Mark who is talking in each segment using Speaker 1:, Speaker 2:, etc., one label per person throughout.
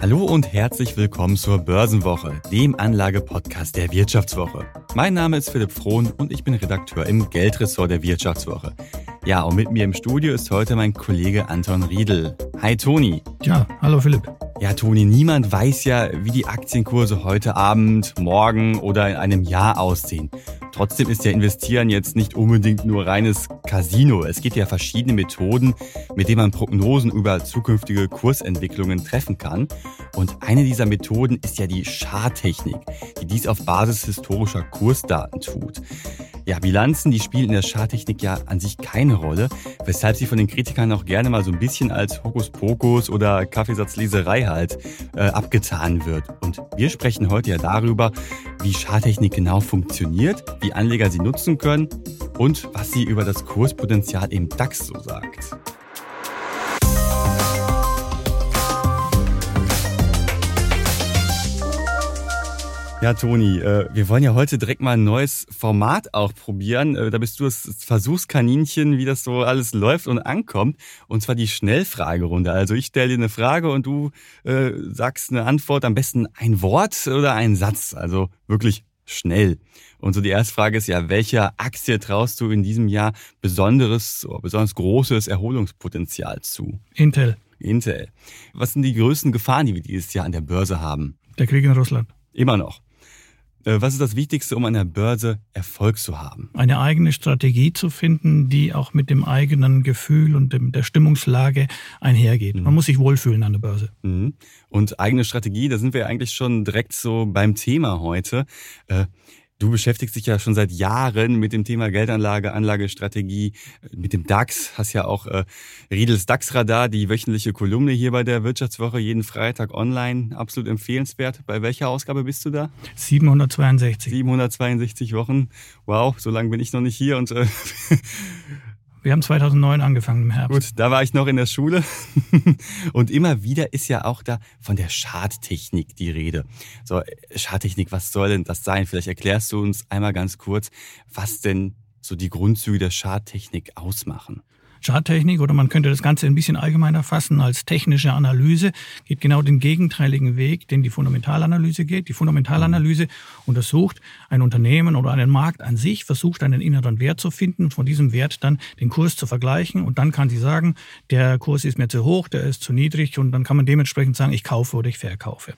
Speaker 1: Hallo und herzlich willkommen zur Börsenwoche, dem Anlagepodcast der Wirtschaftswoche. Mein Name ist Philipp Frohn und ich bin Redakteur im Geldressort der Wirtschaftswoche. Ja, und mit mir im Studio ist heute mein Kollege Anton Riedel. Hi Toni.
Speaker 2: Ja, hallo Philipp.
Speaker 1: Ja, Toni, niemand weiß ja, wie die Aktienkurse heute Abend, morgen oder in einem Jahr aussehen. Trotzdem ist ja Investieren jetzt nicht unbedingt nur reines Casino. Es gibt ja verschiedene Methoden, mit denen man Prognosen über zukünftige Kursentwicklungen treffen kann. Und eine dieser Methoden ist ja die Charttechnik, die dies auf Basis historischer Kursdaten tut. Ja, Bilanzen, die spielen in der Charttechnik ja an sich keine Rolle, weshalb sie von den Kritikern auch gerne mal so ein bisschen als Hokuspokus oder Kaffeesatzleserei halt äh, abgetan wird. Und wir sprechen heute ja darüber, wie Charttechnik genau funktioniert, wie Anleger sie nutzen können und was sie über das Kurspotenzial im DAX so sagt. Ja, Toni, äh, wir wollen ja heute direkt mal ein neues Format auch probieren. Äh, da bist du das Versuchskaninchen, wie das so alles läuft und ankommt. Und zwar die Schnellfragerunde. Also ich stelle dir eine Frage und du äh, sagst eine Antwort, am besten ein Wort oder ein Satz. Also wirklich schnell. Und so die erste Frage ist ja, welcher Aktie traust du in diesem Jahr besonderes, besonders großes Erholungspotenzial zu?
Speaker 2: Intel.
Speaker 1: Intel. Was sind die größten Gefahren, die wir dieses Jahr an der Börse haben?
Speaker 2: Der Krieg in Russland.
Speaker 1: Immer noch. Äh, was ist das Wichtigste, um an der Börse Erfolg zu haben?
Speaker 2: Eine eigene Strategie zu finden, die auch mit dem eigenen Gefühl und dem, der Stimmungslage einhergeht. Mhm. Man muss sich wohlfühlen an der Börse.
Speaker 1: Mhm. Und eigene Strategie, da sind wir eigentlich schon direkt so beim Thema heute. Äh, Du beschäftigst dich ja schon seit Jahren mit dem Thema Geldanlage, Anlagestrategie, mit dem DAX, hast ja auch äh, Riedels DAX-Radar, die wöchentliche Kolumne hier bei der Wirtschaftswoche, jeden Freitag online, absolut empfehlenswert. Bei welcher Ausgabe bist du da?
Speaker 2: 762.
Speaker 1: 762 Wochen. Wow, so lange bin ich noch nicht hier und äh,
Speaker 2: Wir haben 2009 angefangen im Herbst.
Speaker 1: Gut, da war ich noch in der Schule. Und immer wieder ist ja auch da von der Schadtechnik die Rede. So, Schadtechnik, was soll denn das sein? Vielleicht erklärst du uns einmal ganz kurz, was denn so die Grundzüge der Schadtechnik ausmachen.
Speaker 2: Charttechnik oder man könnte das Ganze ein bisschen allgemeiner fassen als technische Analyse, geht genau den gegenteiligen Weg, den die Fundamentalanalyse geht. Die Fundamentalanalyse untersucht ein Unternehmen oder einen Markt an sich, versucht einen inneren Wert zu finden und von diesem Wert dann den Kurs zu vergleichen und dann kann sie sagen, der Kurs ist mir zu hoch, der ist zu niedrig und dann kann man dementsprechend sagen, ich kaufe oder ich verkaufe.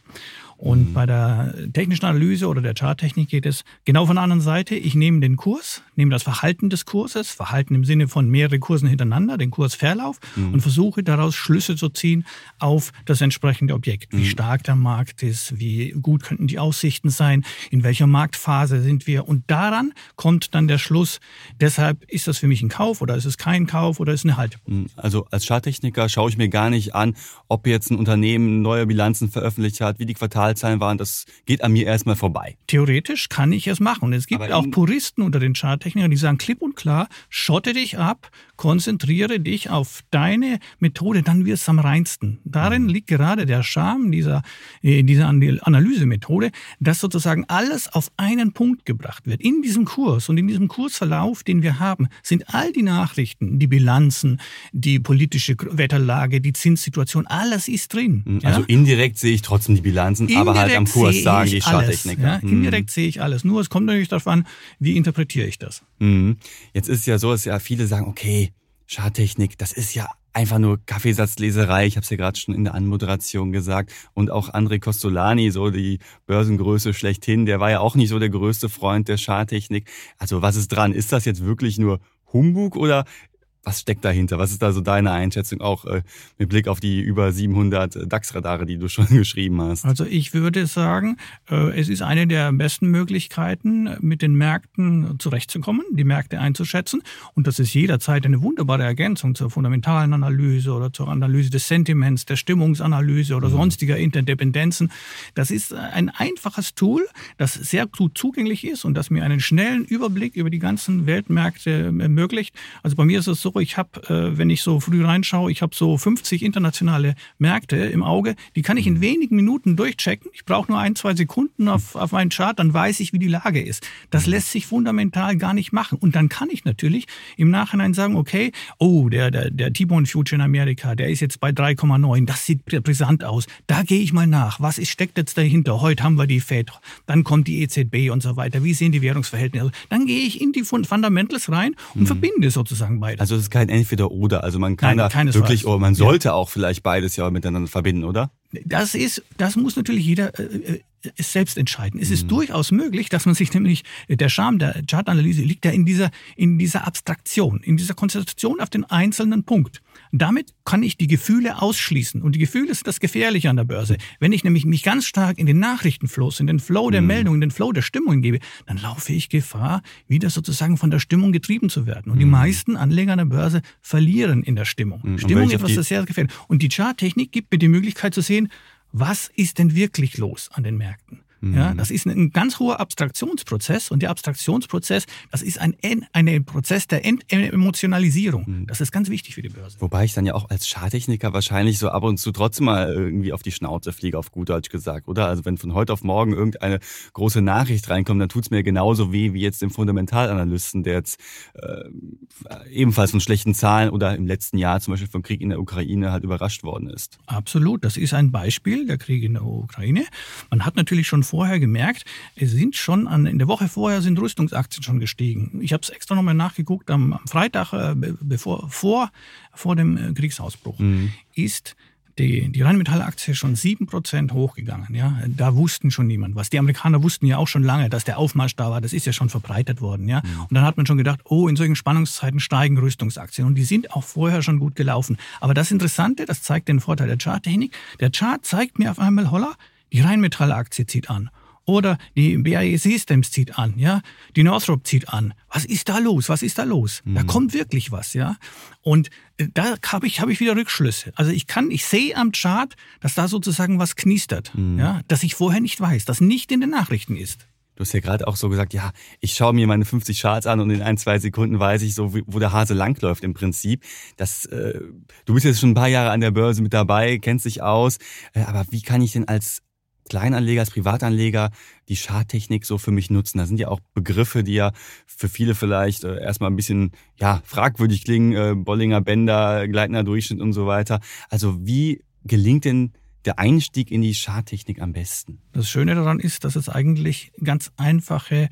Speaker 2: Und mhm. bei der technischen Analyse oder der Charttechnik geht es genau von der anderen Seite. Ich nehme den Kurs, nehme das Verhalten des Kurses, Verhalten im Sinne von mehrere Kursen hintereinander, den Kursverlauf mhm. und versuche daraus Schlüsse zu ziehen auf das entsprechende Objekt. Wie mhm. stark der Markt ist, wie gut könnten die Aussichten sein, in welcher Marktphase sind wir. Und daran kommt dann der Schluss, deshalb ist das für mich ein Kauf oder ist es kein Kauf oder ist es eine Haltung. Mhm.
Speaker 1: Also als Charttechniker schaue ich mir gar nicht an, ob jetzt ein Unternehmen neue Bilanzen veröffentlicht hat, wie die Quartal Quartalzahlen waren, das geht an mir erstmal vorbei.
Speaker 2: Theoretisch kann ich es machen. Und es gibt auch Puristen unter den Charttechnikern, die sagen klipp und klar, schotte dich ab, konzentriere dich auf deine Methode, dann wird es am reinsten. Darin mhm. liegt gerade der Charme dieser, äh, dieser Analysemethode, dass sozusagen alles auf einen Punkt gebracht wird. In diesem Kurs und in diesem Kursverlauf, den wir haben, sind all die Nachrichten, die Bilanzen, die politische Wetterlage, die Zinssituation, alles ist drin.
Speaker 1: Mhm. Also ja? indirekt sehe ich trotzdem die Bilanzen, aber halt am Kurs sagen die Charttechniker.
Speaker 2: Ja? Mhm. Indirekt sehe ich alles. Nur es kommt natürlich darauf an, wie interpretiere ich das.
Speaker 1: Mhm. Jetzt ist ja so, dass ja viele sagen, okay, Charttechnik, das ist ja einfach nur Kaffeesatzleserei. Ich habe es ja gerade schon in der Anmoderation gesagt. Und auch André Costolani, so die Börsengröße schlechthin, der war ja auch nicht so der größte Freund der Charttechnik. Also was ist dran? Ist das jetzt wirklich nur Humbug oder was steckt dahinter? Was ist da so deine Einschätzung auch äh, mit Blick auf die über 700 DAX-Radare, die du schon geschrieben hast?
Speaker 2: Also ich würde sagen, äh, es ist eine der besten Möglichkeiten, mit den Märkten zurechtzukommen, die Märkte einzuschätzen. Und das ist jederzeit eine wunderbare Ergänzung zur fundamentalen Analyse oder zur Analyse des Sentiments, der Stimmungsanalyse oder mhm. sonstiger Interdependenzen. Das ist ein einfaches Tool, das sehr gut zugänglich ist und das mir einen schnellen Überblick über die ganzen Weltmärkte ermöglicht. Also bei mir ist es so, so, ich habe, äh, wenn ich so früh reinschaue, ich habe so 50 internationale Märkte im Auge, die kann ich in wenigen Minuten durchchecken. Ich brauche nur ein, zwei Sekunden auf, auf meinen Chart, dann weiß ich, wie die Lage ist. Das lässt sich fundamental gar nicht machen. Und dann kann ich natürlich im Nachhinein sagen, okay, oh, der, der, der T-Bone Future in Amerika, der ist jetzt bei 3,9, das sieht brisant aus. Da gehe ich mal nach. Was ist, steckt jetzt dahinter? Heute haben wir die Fed, dann kommt die EZB und so weiter. Wie sehen die Währungsverhältnisse? Dann gehe ich in die Fundamentals rein und mhm. verbinde sozusagen beides.
Speaker 1: Also es ist kein Entweder-Oder. Also man kann Nein, da wirklich, oder man sollte ja. auch vielleicht beides ja miteinander verbinden, oder?
Speaker 2: Das ist, das muss natürlich jeder äh, äh es selbst entscheiden. Es ist mhm. durchaus möglich, dass man sich nämlich, der Charme der Chartanalyse liegt ja in dieser, in dieser Abstraktion, in dieser Konzentration auf den einzelnen Punkt. Damit kann ich die Gefühle ausschließen. Und die Gefühle sind das Gefährliche an der Börse. Wenn ich nämlich mich ganz stark in den Nachrichtenfluss, in den Flow der mhm. Meldungen, in den Flow der Stimmung gebe, dann laufe ich Gefahr, wieder sozusagen von der Stimmung getrieben zu werden. Und mhm. die meisten Anleger an der Börse verlieren in der Stimmung. Mhm. Stimmung ist etwas, das sehr gefährlich. Und die Charttechnik gibt mir die Möglichkeit zu sehen, was ist denn wirklich los an den Märkten? Ja, mhm. das ist ein ganz hoher Abstraktionsprozess und der Abstraktionsprozess, das ist ein, ein Prozess der Entemotionalisierung. Mhm. Das ist ganz wichtig für die Börse.
Speaker 1: Wobei ich dann ja auch als Charttechniker wahrscheinlich so ab und zu trotzdem mal irgendwie auf die Schnauze fliege, auf gut Deutsch gesagt, oder? Also wenn von heute auf morgen irgendeine große Nachricht reinkommt, dann tut's mir genauso weh wie jetzt dem Fundamentalanalysten, der jetzt äh, ebenfalls von schlechten Zahlen oder im letzten Jahr zum Beispiel vom Krieg in der Ukraine halt überrascht worden ist.
Speaker 2: Absolut, das ist ein Beispiel, der Krieg in der Ukraine. Man hat natürlich schon vorher gemerkt, es sind schon an, in der Woche vorher sind Rüstungsaktien schon gestiegen. Ich habe es extra nochmal nachgeguckt, am, am Freitag, äh, bevor, vor, vor dem äh, Kriegsausbruch, mhm. ist die, die Rheinmetall-Aktie schon 7% hochgegangen. Ja? Da wussten schon niemand was. Die Amerikaner wussten ja auch schon lange, dass der Aufmarsch da war. Das ist ja schon verbreitet worden. Ja? Mhm. Und dann hat man schon gedacht, oh, in solchen Spannungszeiten steigen Rüstungsaktien. Und die sind auch vorher schon gut gelaufen. Aber das Interessante, das zeigt den Vorteil der Charttechnik. Der Chart zeigt mir auf einmal, holla, die Rheinmetall-Aktie zieht an. Oder die BAE Systems zieht an, ja. Die Northrop zieht an. Was ist da los? Was ist da los? Mhm. Da kommt wirklich was, ja. Und äh, da habe ich, hab ich wieder Rückschlüsse. Also ich kann, ich sehe am Chart, dass da sozusagen was knistert, mhm. ja, dass ich vorher nicht weiß, das nicht in den Nachrichten ist.
Speaker 1: Du hast ja gerade auch so gesagt, ja, ich schaue mir meine 50 Charts an und in ein, zwei Sekunden weiß ich so, wo der Hase langläuft im Prinzip. Das, äh, du bist jetzt schon ein paar Jahre an der Börse mit dabei, kennst dich aus. Äh, aber wie kann ich denn als Kleinanleger, als Privatanleger die Charttechnik so für mich nutzen? Da sind ja auch Begriffe, die ja für viele vielleicht äh, erstmal ein bisschen ja, fragwürdig klingen, äh, Bollinger Bänder, gleitender Durchschnitt und so weiter. Also wie gelingt denn der Einstieg in die Charttechnik am besten?
Speaker 2: Das Schöne daran ist, dass es eigentlich ganz einfache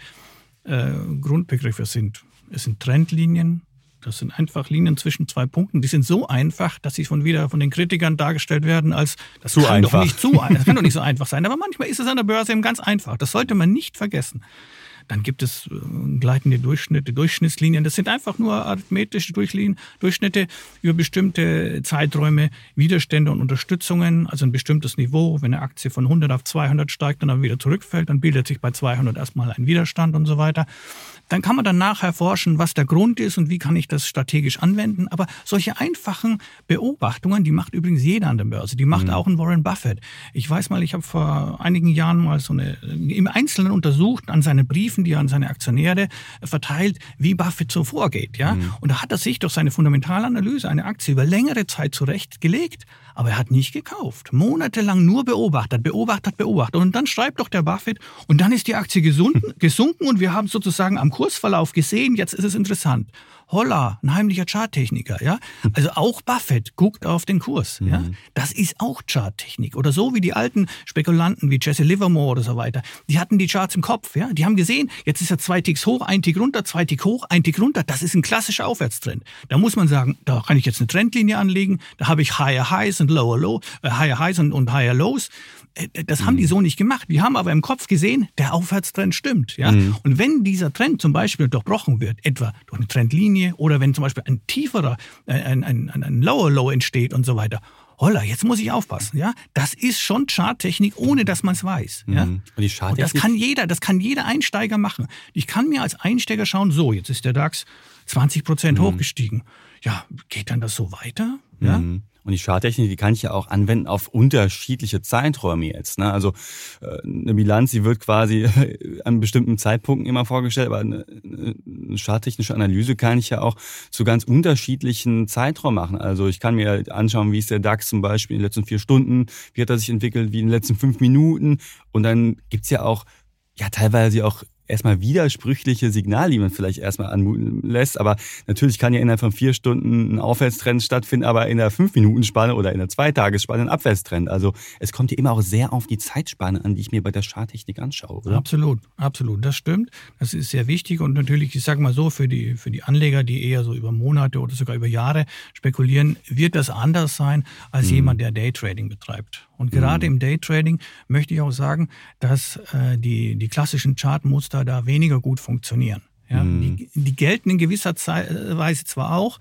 Speaker 2: äh, Grundbegriffe sind. Es sind Trendlinien, das sind einfach Linien zwischen zwei Punkten. Die sind so einfach, dass sie von wieder von den Kritikern dargestellt werden als das zu kann einfach. doch nicht zu, das kann doch nicht so einfach sein. Aber manchmal ist es an der Börse eben ganz einfach. Das sollte man nicht vergessen. Dann gibt es äh, gleitende Durchschnitte, Durchschnittslinien. Das sind einfach nur arithmetische Durchschnitte über bestimmte Zeiträume, Widerstände und Unterstützungen, also ein bestimmtes Niveau. Wenn eine Aktie von 100 auf 200 steigt und dann wieder zurückfällt, dann bildet sich bei 200 erstmal ein Widerstand und so weiter. Dann kann man dann nachher forschen, was der Grund ist und wie kann ich das strategisch anwenden. Aber solche einfachen Beobachtungen, die macht übrigens jeder an der Börse. Die macht mhm. auch ein Warren Buffett. Ich weiß mal, ich habe vor einigen Jahren mal so eine im Einzelnen untersucht an seinen Briefen, die er an seine Aktionäre verteilt, wie Buffett so vorgeht. Ja? Mhm. Und da hat er sich durch seine Fundamentalanalyse eine Aktie über längere Zeit zurechtgelegt, aber er hat nicht gekauft. Monatelang nur beobachtet, beobachtet, beobachtet. Und dann schreibt doch der Buffett, und dann ist die Aktie gesunken, gesunken und wir haben sozusagen am Kursverlauf gesehen, jetzt ist es interessant. Holla, ein heimlicher Charttechniker, ja. Also auch Buffett guckt auf den Kurs, mhm. ja. Das ist auch Charttechnik. Oder so wie die alten Spekulanten wie Jesse Livermore oder so weiter. Die hatten die Charts im Kopf, ja. Die haben gesehen, jetzt ist er zwei Ticks hoch, ein Tick runter, zwei Tick hoch, ein Tick runter. Das ist ein klassischer Aufwärtstrend. Da muss man sagen, da kann ich jetzt eine Trendlinie anlegen. Da habe ich Higher Highs und Lower Low, äh, Higher Highs und, und Higher Lows. Äh, das haben die mhm. so nicht gemacht. Die haben aber im Kopf gesehen, der Aufwärtstrend stimmt. Ja? Mhm. Und wenn dieser Trend zum Beispiel durchbrochen wird, etwa durch eine Trendlinie oder wenn zum Beispiel ein tieferer, äh, ein, ein, ein, ein Lower Low entsteht und so weiter, holla, jetzt muss ich aufpassen, ja. Das ist schon Charttechnik, ohne dass man es weiß, ja. Mhm. Und, die und das kann jeder, das kann jeder Einsteiger machen. Ich kann mir als Einsteiger schauen, so, jetzt ist der DAX 20 Prozent mhm. hochgestiegen. Ja, geht dann das so weiter? Ja.
Speaker 1: Mhm. Und die Charttechnik, die kann ich ja auch anwenden auf unterschiedliche Zeiträume jetzt. Ne? Also äh, eine Bilanz, die wird quasi an bestimmten Zeitpunkten immer vorgestellt, aber eine, eine charttechnische Analyse kann ich ja auch zu ganz unterschiedlichen Zeiträumen machen. Also ich kann mir anschauen, wie ist der DAX zum Beispiel in den letzten vier Stunden, wie hat er sich entwickelt, wie in den letzten fünf Minuten. Und dann gibt's ja auch ja teilweise auch erstmal widersprüchliche Signal, die man vielleicht erstmal anmuten lässt. Aber natürlich kann ja innerhalb von vier Stunden ein Aufwärtstrend stattfinden, aber in der Fünf-Minuten-Spanne oder in der Zweitagesspanne ein Abwärtstrend. Also es kommt ja immer auch sehr auf die Zeitspanne an, die ich mir bei der Charttechnik anschaue. Oder?
Speaker 2: Absolut, absolut. Das stimmt. Das ist sehr wichtig und natürlich, ich sage mal so, für die, für die Anleger, die eher so über Monate oder sogar über Jahre spekulieren, wird das anders sein als mhm. jemand, der Daytrading betreibt. Und gerade mhm. im Daytrading möchte ich auch sagen, dass äh, die, die klassischen Chartmuster da weniger gut funktionieren. Ja, mhm. die, die gelten in gewisser Weise zwar auch,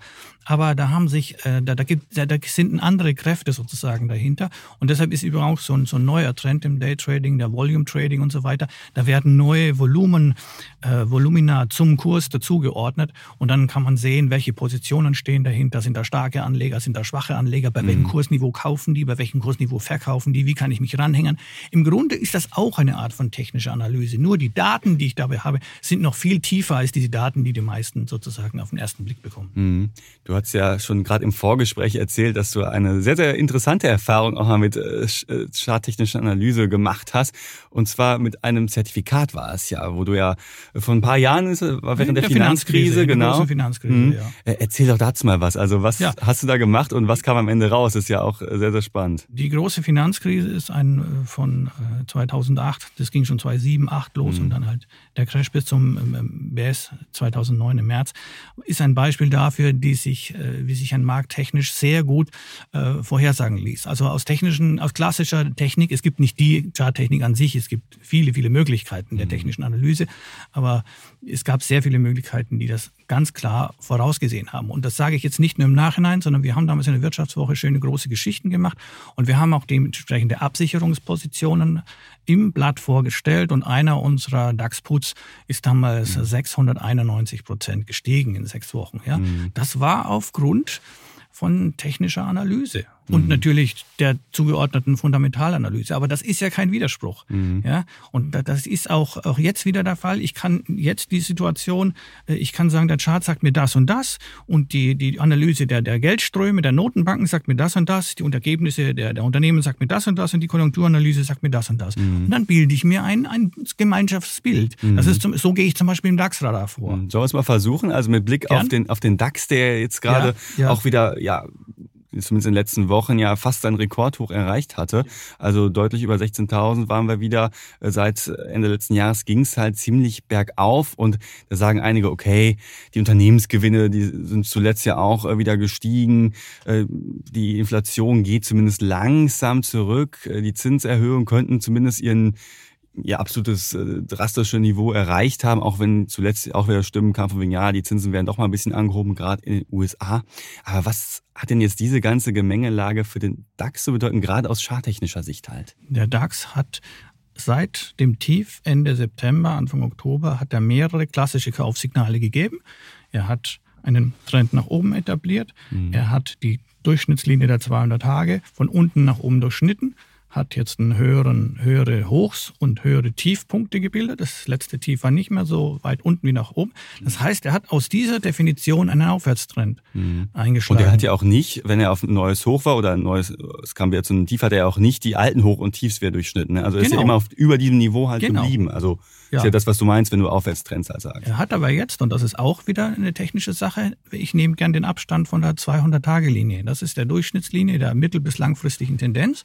Speaker 2: aber da haben sich, äh, da, da, gibt, da, da sind andere Kräfte sozusagen dahinter. Und deshalb ist übrigens auch so ein, so ein neuer Trend im Daytrading, der Volume Trading und so weiter. Da werden neue Volumen, äh, Volumina zum Kurs dazugeordnet und dann kann man sehen, welche Positionen stehen dahinter. Sind da starke Anleger, sind da schwache Anleger? Bei mhm. welchem Kursniveau kaufen die? Bei welchem Kursniveau verkaufen die? Wie kann ich mich ranhängen? Im Grunde ist das auch eine Art von technischer Analyse. Nur die Daten, die ich dabei habe, sind noch viel tiefer als diese Daten, die die meisten sozusagen auf den ersten Blick bekommen.
Speaker 1: Mhm. Du hast ja schon gerade im Vorgespräch erzählt, dass du eine sehr, sehr interessante Erfahrung auch mal mit äh, äh charttechnischer Analyse gemacht hast. Und zwar mit einem Zertifikat war es ja, wo du ja vor ein paar Jahren, war während der, der Finanzkrise, Finanzkrise genau.
Speaker 2: Finanzkrise, mhm. ja.
Speaker 1: Äh, erzähl doch dazu mal was. Also was ja. hast du da gemacht und was kam am Ende raus? Ist ja auch sehr, sehr spannend.
Speaker 2: Die große Finanzkrise ist ein äh, von 2008, das ging schon 2007, 2008 los mhm. und dann halt der Crash bis zum ähm, BS 2009 im März, ist ein Beispiel dafür, die sich äh, wie sich ein Markt technisch sehr gut äh, vorhersagen ließ. Also aus technischen, aus klassischer Technik, es gibt nicht die Charttechnik an sich, es gibt viele, viele Möglichkeiten der mhm. technischen Analyse, aber es gab sehr viele Möglichkeiten, die das ganz klar vorausgesehen haben. Und das sage ich jetzt nicht nur im Nachhinein, sondern wir haben damals in der Wirtschaftswoche schöne große Geschichten gemacht und wir haben auch dementsprechende Absicherungspositionen im Blatt vorgestellt und einer unserer DAX-Puts ist damals mhm. 691 Prozent gestiegen in sechs Wochen. Ja, mhm. das war aufgrund von technischer Analyse und mhm. natürlich der zugeordneten Fundamentalanalyse. Aber das ist ja kein Widerspruch. Mhm. Ja? Und das ist auch, auch jetzt wieder der Fall. Ich kann jetzt die Situation, äh, ich kann sagen, der Chart sagt mir das und das und die, die Analyse der, der Geldströme der Notenbanken sagt mir das und das, die Ergebnisse der, der Unternehmen sagt mir das und das und die Konjunkturanalyse sagt mir das und das. Mhm. Und dann bilde ich mir ein, ein Gemeinschaftsbild. Das mhm. ist zum, so gehe ich zum Beispiel im DAX-Radar vor.
Speaker 1: Mhm. Sollen wir es mal versuchen? Also mit Blick auf den, auf den DAX, der jetzt gerade ja, ja. auch wieder ja, zumindest in den letzten Wochen ja fast sein Rekordhoch erreicht hatte. Also deutlich über 16.000 waren wir wieder. Äh, seit Ende letzten Jahres ging es halt ziemlich bergauf und da sagen einige, okay, die Unternehmensgewinne, die sind zuletzt ja auch äh, wieder gestiegen. Äh, die Inflation geht zumindest langsam zurück. Die Zinserhöhungen könnten zumindest ihren ihr absolutes äh, drastische Niveau erreicht haben, auch wenn zuletzt auch wieder Stimmen kamen von wegen, ja, die Zinsen werden doch mal ein bisschen angehoben, gerade in den USA. Aber was hat denn jetzt diese ganze Gemengelage für den DAX zu bedeuten, gerade aus charttechnischer Sicht halt?
Speaker 2: Der DAX hat seit dem Tief Ende September, Anfang Oktober, hat er mehrere klassische Kaufsignale gegeben. Er hat einen Trend nach oben etabliert. Mhm. Er hat die Durchschnittslinie der 200 Tage von unten nach oben durchschnitten hat jetzt einen höheren, höhere Hochs und höhere Tiefpunkte gebildet. Das letzte Tief war nicht mehr so weit unten wie nach oben. Das heißt, er hat aus dieser Definition einen Aufwärtstrend mhm. eingeschlagen.
Speaker 1: Und er hat ja auch nicht, wenn er auf ein neues Hoch war oder ein neues, es kam wieder zu einem Tief, hat er auch nicht die alten Hoch- und Tiefs wieder durchschnitten. Ne? Also genau. ist genau. immer auf, über diesem Niveau halt genau. geblieben. Also ja. ist ja das, was du meinst, wenn du Aufwärtstrends halt sagst.
Speaker 2: Er hat aber jetzt, und das ist auch wieder eine technische Sache, ich nehme gern den Abstand von der 200-Tage-Linie. Das ist der Durchschnittslinie der mittel- bis langfristigen Tendenz.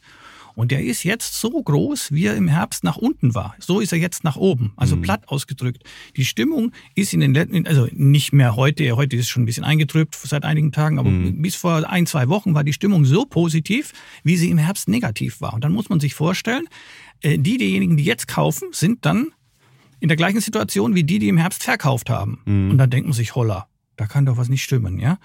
Speaker 2: Und der ist jetzt so groß, wie er im Herbst nach unten war. So ist er jetzt nach oben. Also mhm. platt ausgedrückt. Die Stimmung ist in den letzten, also nicht mehr heute, heute ist es schon ein bisschen eingetrübt seit einigen Tagen, aber mhm. bis vor ein, zwei Wochen war die Stimmung so positiv, wie sie im Herbst negativ war. Und dann muss man sich vorstellen, äh, die, diejenigen, die jetzt kaufen, sind dann in der gleichen Situation wie die, die im Herbst verkauft haben. Mhm. Und dann denken sich, holla, da kann doch was nicht stimmen, ja.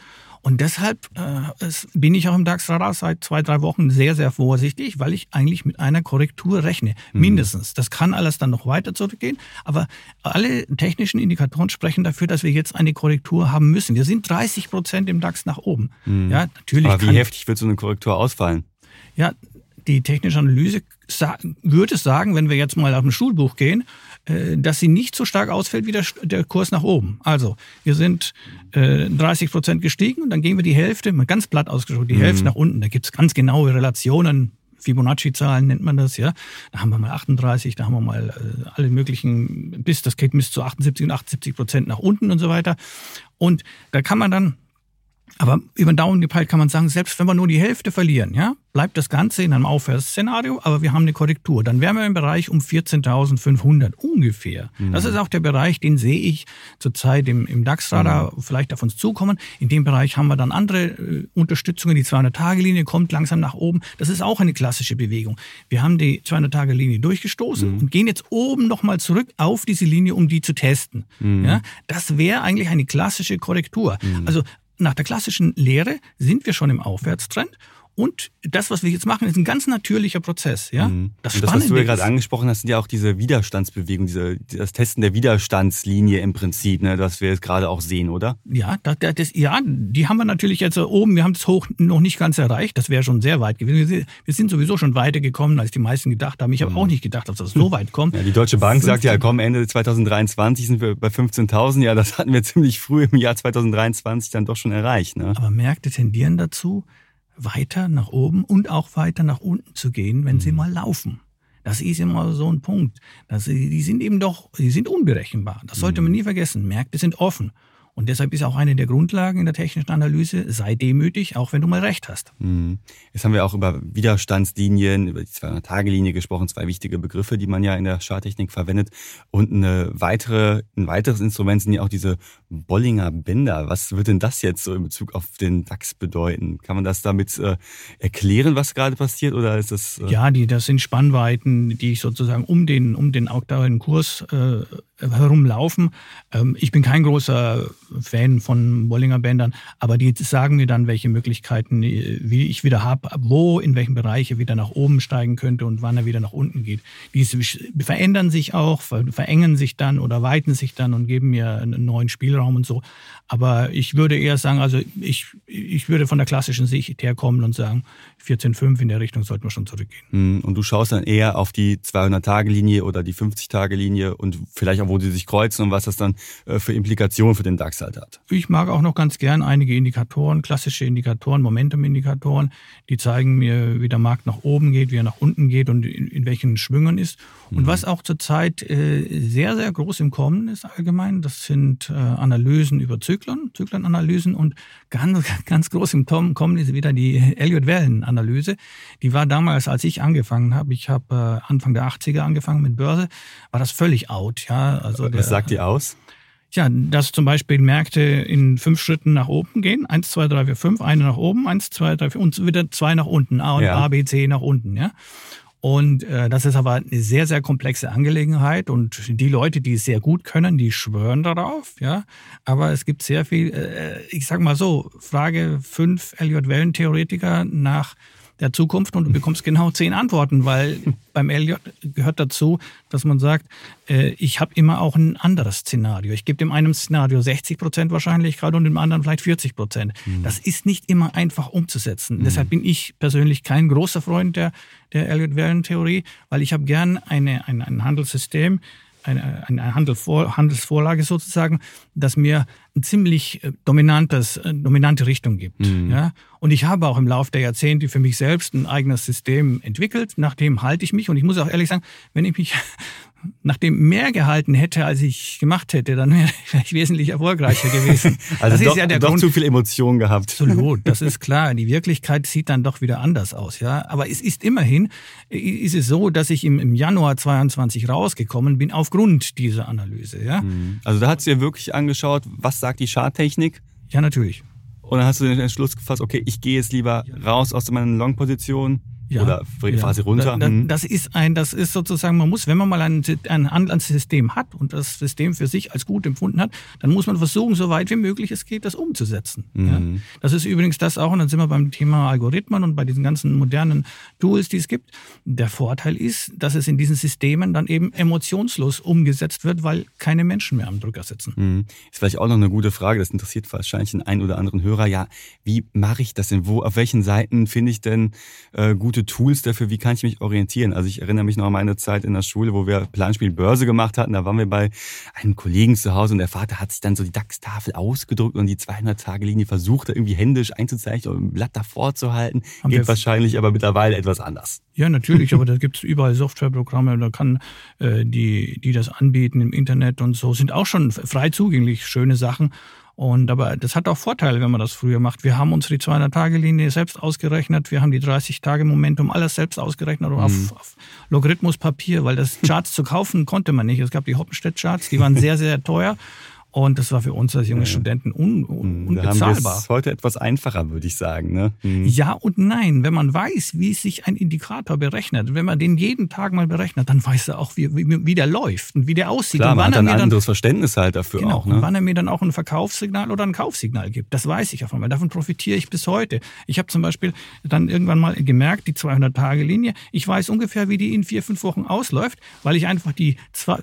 Speaker 2: Und deshalb äh, bin ich auch im DAX-Radar seit zwei, drei Wochen sehr, sehr vorsichtig, weil ich eigentlich mit einer Korrektur rechne. Mhm. Mindestens. Das kann alles dann noch weiter zurückgehen. Aber alle technischen Indikatoren sprechen dafür, dass wir jetzt eine Korrektur haben müssen. Wir sind 30 Prozent im DAX nach oben.
Speaker 1: Mhm. Ja, natürlich. Aber wie heftig wird so eine Korrektur ausfallen?
Speaker 2: Ja, die technische Analyse würde sagen, wenn wir jetzt mal auf ein Schulbuch gehen, dass sie nicht so stark ausfällt wie der, der Kurs nach oben. Also wir sind äh, 30 Prozent gestiegen und dann gehen wir die Hälfte, mal ganz platt ausgesprochen, die mhm. Hälfte nach unten. Da gibt es ganz genaue Relationen, Fibonacci-Zahlen nennt man das, ja. Da haben wir mal 38, da haben wir mal äh, alle möglichen, bis, das geht bis zu 78 und 78 Prozent nach unten und so weiter. Und da kann man dann aber über den Daumen gepeilt kann man sagen, selbst wenn wir nur die Hälfte verlieren, ja, bleibt das Ganze in einem Aufwärtsszenario, aber wir haben eine Korrektur. Dann wären wir im Bereich um 14.500 ungefähr. Mhm. Das ist auch der Bereich, den sehe ich zurzeit im, im DAX-Radar mhm. vielleicht auf uns zukommen. In dem Bereich haben wir dann andere äh, Unterstützungen. Die 200-Tage-Linie kommt langsam nach oben. Das ist auch eine klassische Bewegung. Wir haben die 200-Tage-Linie durchgestoßen mhm. und gehen jetzt oben nochmal zurück auf diese Linie, um die zu testen. Mhm. Ja, das wäre eigentlich eine klassische Korrektur. Mhm. Also nach der klassischen Lehre sind wir schon im Aufwärtstrend und das, was wir jetzt machen, ist ein ganz natürlicher Prozess. Ja?
Speaker 1: Mhm. Das, das, was du ja gerade angesprochen hast, sind ja auch diese Widerstandsbewegungen, diese, das Testen der Widerstandslinie im Prinzip, ne, was wir jetzt gerade auch sehen, oder?
Speaker 2: Ja, das, das, ja, die haben wir natürlich jetzt oben, wir haben das hoch noch nicht ganz erreicht, das wäre schon sehr weit gewesen. Wir sind sowieso schon weiter gekommen, als die meisten gedacht haben. Ich habe mhm. auch nicht gedacht, dass das so weit kommt.
Speaker 1: Ja, die Deutsche Bank 15. sagt ja, komm, Ende 2023 sind wir bei 15.000. Ja, das hatten wir ziemlich früh im Jahr 2023 dann doch schon erreicht. Ne?
Speaker 2: Aber Märkte tendieren dazu, weiter nach oben und auch weiter nach unten zu gehen, wenn mhm. sie mal laufen. Das ist immer so ein Punkt. Das, die sind eben doch, die sind unberechenbar. Das sollte man mhm. nie vergessen. Märkte sind offen. Und deshalb ist auch eine der Grundlagen in der technischen Analyse, sei demütig, auch wenn du mal recht hast.
Speaker 1: Mhm. Jetzt haben wir auch über Widerstandslinien, über die 200-Tage-Linie gesprochen, zwei wichtige Begriffe, die man ja in der Charttechnik verwendet. Und eine weitere, ein weiteres Instrument sind ja auch diese Bollinger Bänder. Was wird denn das jetzt so in Bezug auf den DAX bedeuten? Kann man das damit äh, erklären, was gerade passiert, oder ist das?
Speaker 2: Äh ja, die, das sind Spannweiten, die ich sozusagen um den, um den aktuellen Kurs äh, herumlaufen. Ähm, ich bin kein großer Fan von Bollinger Bändern, aber die sagen mir dann, welche Möglichkeiten äh, wie ich wieder habe, wo, in welchen Bereich er wieder nach oben steigen könnte und wann er wieder nach unten geht. Die verändern sich auch, verengen sich dann oder weiten sich dann und geben mir einen neuen Spielraum und so. Aber ich würde eher sagen, also ich, ich würde von der klassischen Sicht herkommen und sagen, 14,5 in der Richtung sollten wir schon zurückgehen.
Speaker 1: Hm, und du schaust dann eher auf die 200-Tage-Linie oder die 50-Tage-Linie und vielleicht auch, wo die sich kreuzen und was das dann äh, für Implikationen für den DAX halt hat.
Speaker 2: Ich mag auch noch ganz gern einige Indikatoren, klassische Indikatoren, Momentum-Indikatoren, die zeigen mir, wie der Markt nach oben geht, wie er nach unten geht und in, in welchen Schwüngen ist. Und mhm. was auch zurzeit äh, sehr, sehr groß im Kommen ist allgemein, das sind äh, Analysen über Zyklen, Zyklenanalysen und ganz, ganz groß im Kommen ist wieder die Elliott-Wellen-Analyse. Die war damals, als ich angefangen habe, ich habe äh, Anfang der 80er angefangen mit Börse, war das völlig out. Ja,
Speaker 1: also Was der, sagt die aus?
Speaker 2: Ja, dass zum Beispiel Märkte in fünf Schritten nach oben gehen. Eins, zwei, drei, vier, fünf. Eine nach oben, eins, zwei, drei, vier und wieder zwei nach unten. A und ja. A, B, C nach unten. Ja. Und äh, das ist aber eine sehr, sehr komplexe Angelegenheit. Und die Leute, die es sehr gut können, die schwören darauf. Ja, aber es gibt sehr viel. Äh, ich sag mal so: Frage fünf Elliott-Wellen-Theoretiker nach der Zukunft und du bekommst genau zehn Antworten, weil beim Elliot gehört dazu, dass man sagt, äh, ich habe immer auch ein anderes Szenario. Ich gebe dem einen Szenario 60 Prozent Wahrscheinlichkeit und dem anderen vielleicht 40 Prozent. Mhm. Das ist nicht immer einfach umzusetzen. Mhm. Deshalb bin ich persönlich kein großer Freund der, der Elliott-Wellen-Theorie, weil ich habe gern eine, ein, ein Handelssystem, eine, eine Handelsvor, Handelsvorlage sozusagen, das mir ein ziemlich äh, dominantes, äh, dominante Richtung gibt. Mhm. Ja? Und ich habe auch im Laufe der Jahrzehnte für mich selbst ein eigenes System entwickelt, nach dem halte ich mich. Und ich muss auch ehrlich sagen, wenn ich mich nachdem mehr gehalten hätte, als ich gemacht hätte, dann wäre ich wesentlich erfolgreicher gewesen.
Speaker 1: also das doch, ist ja der doch Grund. zu viel Emotionen gehabt.
Speaker 2: Absolut, das ist klar. Die Wirklichkeit sieht dann doch wieder anders aus, ja. Aber es ist immerhin, ist es so, dass ich im, im Januar 22 rausgekommen bin aufgrund dieser Analyse, ja.
Speaker 1: Mhm. Also da hat sie ja wirklich angeschaut, was sagt die Charttechnik?
Speaker 2: Ja, natürlich.
Speaker 1: Und dann hast du den Entschluss gefasst, okay, ich gehe jetzt lieber raus aus meiner Long-Position Ja, oder Phase ja. runter.
Speaker 2: Da, da, mhm. das ist ein, das ist sozusagen, man muss, wenn man mal ein, ein Anlandssystem hat und das System für sich als gut empfunden hat, dann muss man versuchen, so weit wie möglich es geht, das umzusetzen. Mhm. Ja. Das ist übrigens das auch, und dann sind wir beim Thema Algorithmen und bei diesen ganzen modernen Tools, die es gibt. Der Vorteil ist, dass es in diesen Systemen dann eben emotionslos umgesetzt wird, weil keine Menschen mehr am Drücker sitzen.
Speaker 1: Mhm. Ist vielleicht auch noch eine gute Frage, das interessiert wahrscheinlich den einen oder anderen Hörer. Ja, wie mache ich das denn? Wo, auf welchen Seiten finde ich denn äh, gute Tools dafür? Wie kann ich mich orientieren? Also ich erinnere mich noch an meine Zeit in der Schule, wo wir Planspiel Börse gemacht hatten. Da waren wir bei einem Kollegen zu Hause und der Vater hat sich dann so die DAX-Tafel ausgedruckt und die 200-Tage-Linie versucht, irgendwie händisch einzuzeichnen und ein Blatt davor zu halten. Haben Geht wahrscheinlich aber mittlerweile etwas anders.
Speaker 2: Ja, natürlich, aber da gibt es überall Softwareprogramme, da kann äh, die, die das anbieten im Internet und so, sind auch schon frei zugänglich, schöne Sachen. Und aber das hat auch Vorteile, wenn man das früher macht. Wir haben uns die 200-Tage-Linie selbst ausgerechnet, wir haben die 30-Tage-Momentum alles selbst ausgerechnet mhm. auf, auf Logarithmuspapier, weil das Charts zu kaufen konnte man nicht. Es gab die Hoppenstedt-Charts, die waren sehr, sehr teuer. Und das war für uns als junge ja. Studenten un, un,
Speaker 1: hm, unbezahlbar. Ist heute etwas einfacher, würde ich sagen. Ne?
Speaker 2: Mhm. Ja und nein. Wenn man weiß, wie sich ein Indikator berechnet, wenn man den jeden Tag mal berechnet, dann weiß er auch, wie, wie, wie der läuft und wie der aussieht.
Speaker 1: Klar,
Speaker 2: und
Speaker 1: man hat ein anderes Verständnis halt dafür genau, auch. Ne?
Speaker 2: Und wann er mir dann auch ein Verkaufssignal oder ein Kaufsignal gibt. Das weiß ich auf einmal. Davon profitiere ich bis heute. Ich habe zum Beispiel dann irgendwann mal gemerkt, die 200-Tage-Linie, ich weiß ungefähr, wie die in vier, fünf Wochen ausläuft, weil ich einfach die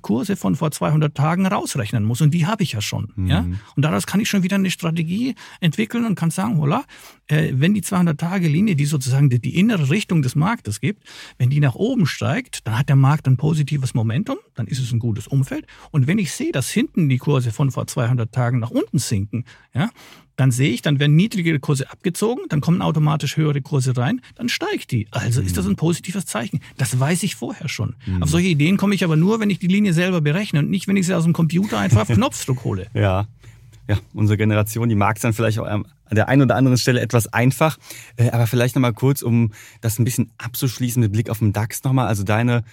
Speaker 2: Kurse von vor 200 Tagen rausrechnen muss. Und die habe ich ja schon. Mhm. Ja? Und daraus kann ich schon wieder eine Strategie entwickeln und kann sagen, hola, äh, wenn die 200-Tage-Linie, die sozusagen die, die, innere Richtung des Marktes gibt, wenn die nach oben steigt, dann hat der Markt ein positives Momentum, dann ist es ein gutes Umfeld. Und wenn ich sehe, dass hinten die Kurse von vor 200 Tagen nach unten sinken, ja, dann sehe ich, dann werden niedrigere Kurse abgezogen, dann kommen automatisch höhere Kurse rein, dann steigt die. Also ist das ein positives Zeichen. Das weiß ich vorher schon. Mhm. Auf solche Ideen komme ich aber nur, wenn ich die Linie selber berechne und nicht, wenn ich sie aus dem Computer einfach auf Knopfdruck hole.
Speaker 1: Ja. Ja, unsere Generation, die mag es dann vielleicht auch an der einen oder anderen Stelle etwas einfach. Äh, aber vielleicht nochmal kurz, um das ein bisschen abzuschließen mit Blick auf den DAX nochmal. Also deine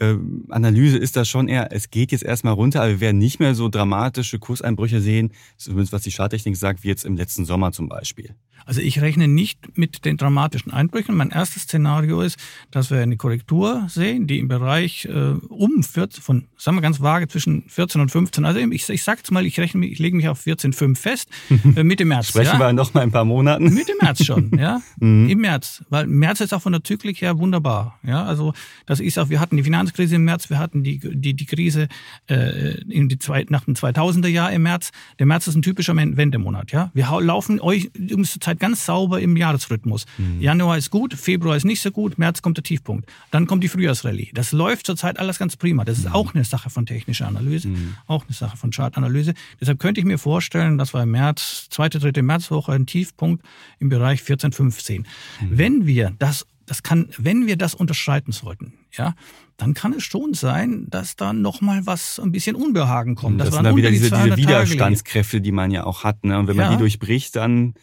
Speaker 1: äh, Analyse ist da schon eher, es geht jetzt erstmal runter, aber wir werden nicht mehr so dramatische Kurseinbrüche sehen, zumindest was die Charttechnik sagt, wie jetzt im letzten Sommer zum Beispiel.
Speaker 2: Also ich rechne nicht mit den dramatischen Einbrüchen. Mein erstes Szenario ist, dass wir eine Korrektur sehen, die im Bereich äh, um 14, von, sagen wir ganz vage, zwischen 14 und 15, also ich, ich sag's mal, ich rechne ich lege mich auf 14,5 fest, äh, Mitte März.
Speaker 1: Sprechen ja? wir noch mal ein paar Monaten.
Speaker 2: Mitte März schon, ja. mhm. Im März. Weil März ist auch von der Zyklik her wunderbar. Ja, also das ist auch, wir hatten die Finanzkrise im März, wir hatten die, die, die Krise äh, in die zwei, nach dem 2000er Jahr im März. Der März ist ein typischer Wendemonat, ja. Wir laufen euch um zur Zeit ganz sauber im Jahresrhythmus. Mhm. Januar ist gut, Februar ist nicht so gut, März kommt der Tiefpunkt. Dann kommt die Frühjahrsrallye. Das läuft zurzeit alles ganz prima. Das ist mhm. auch eine Sache von technischer Analyse, mhm. auch eine Sache von Chartanalyse. Deshalb könnte ich mir vorstellen, dass wir im März, zweite, dritte Märzwoche, ein Tiefpunkt im Bereich 14, 15. Mhm. Wenn wir das das kann, wenn wir das unterschreiten sollten, ja, dann kann es schon sein, dass da nochmal was ein bisschen Unbehagen kommt.
Speaker 1: Das, das sind dann wieder die diese, diese Widerstandskräfte, die man ja auch hat. Ne? Und wenn ja. man die durchbricht, dann.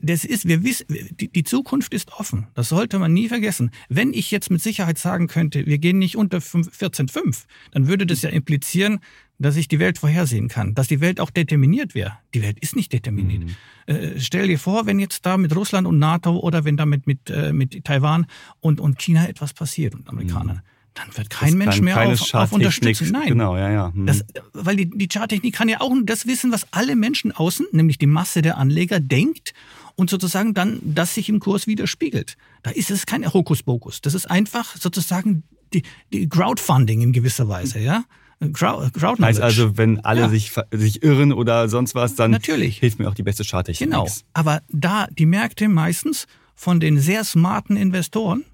Speaker 2: Das ist, wir wissen, die, die Zukunft ist offen. Das sollte man nie vergessen. Wenn ich jetzt mit Sicherheit sagen könnte, wir gehen nicht unter 14,5, dann würde das ja implizieren, dass ich die Welt vorhersehen kann, dass die Welt auch determiniert wäre. Die Welt ist nicht determiniert. Mhm. Äh, stell dir vor, wenn jetzt da mit Russland und NATO oder wenn damit mit, äh, mit Taiwan und, und China etwas passiert und Amerikanern. Mhm. Dann wird kein das Mensch mehr auf, auf Unterstützung. Nein.
Speaker 1: Genau, ja, ja. Mhm.
Speaker 2: Das, weil die, die Charttechnik kann ja auch das wissen, was alle Menschen außen, nämlich die Masse der Anleger, denkt und sozusagen dann das sich im Kurs widerspiegelt. Da ist es kein Hokuspokus. Das ist einfach sozusagen die, die Crowdfunding in gewisser Weise, ja.
Speaker 1: Crowd, Heißt also, wenn alle ja. sich, sich irren oder sonst was, dann Natürlich. hilft mir auch die beste Charttechnik.
Speaker 2: Genau. Aber da die Märkte meistens von den sehr smarten Investoren,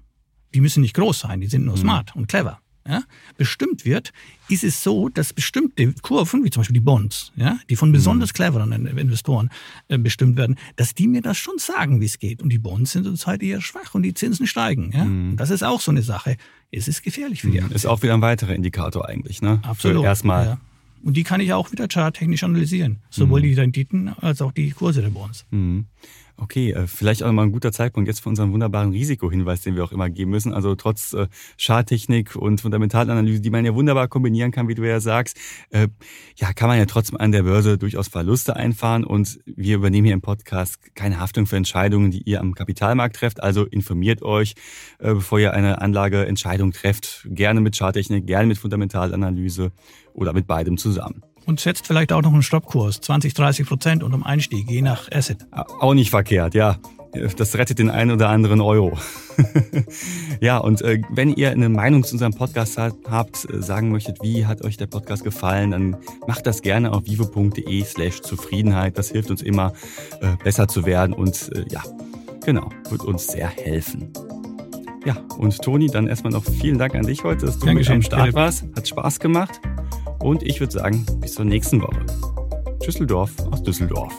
Speaker 2: die müssen nicht groß sein, die sind nur mhm. smart und clever, ja, bestimmt wird, ist es so, dass bestimmte Kurven, wie zum Beispiel die Bonds, ja, die von besonders mhm. cleveren Investoren äh, bestimmt werden, dass die mir das schon sagen, wie es geht. Und die Bonds sind zurzeit eher schwach und die Zinsen steigen. Ja? Mhm. das ist auch so eine Sache. Es ist gefährlich für die
Speaker 1: mhm. Ist auch wieder ein weiterer Indikator eigentlich, ne?
Speaker 2: Absolut.
Speaker 1: Für erstmal ja
Speaker 2: Und die kann ich auch wieder charttechnisch analysieren. Sowohl mhm. die Renditen als auch die Kurse der Bonds.
Speaker 1: Mhm. Okay, äh, vielleicht auch mal ein guter Zeitpunkt jetzt für unseren wunderbaren Risikohinweis, den wir auch immer geben müssen. Also trotz äh, Charttechnik und Fundamentalanalyse, die man ja wunderbar kombinieren kann, wie du ja sagst, äh, ja, kann man ja trotzdem an der Börse durchaus Verluste einfahren. Und wir übernehmen hier im Podcast keine Haftung für Entscheidungen, die ihr am Kapitalmarkt trefft. Also informiert euch, bevor ihr eine Anlageentscheidung trefft. Gerne mit Charttechnik, gerne mit Fundamentalanalyse oder mit beidem zusammen.
Speaker 2: Und setzt vielleicht auch noch einen Stoppkurs, 20, 30 Prozent unterm Einstieg, je nach Asset.
Speaker 1: Auch nicht verkehrt, ja. Das rettet den einen oder anderen Euro. ja, und äh, wenn ihr eine Meinung zu unserem Podcast habt, äh, sagen möchtet, wie hat euch der Podcast gefallen, dann macht das gerne auf vivo.de slash Zufriedenheit. Das hilft uns immer, äh, besser zu werden und äh, ja, genau, wird uns sehr helfen. Ja, und Toni, dann erstmal noch vielen Dank an dich heute, dass du Dankeschön, mit am Start warst. Hat Spaß gemacht. Und ich würde sagen, bis zur nächsten Woche. Düsseldorf aus Düsseldorf.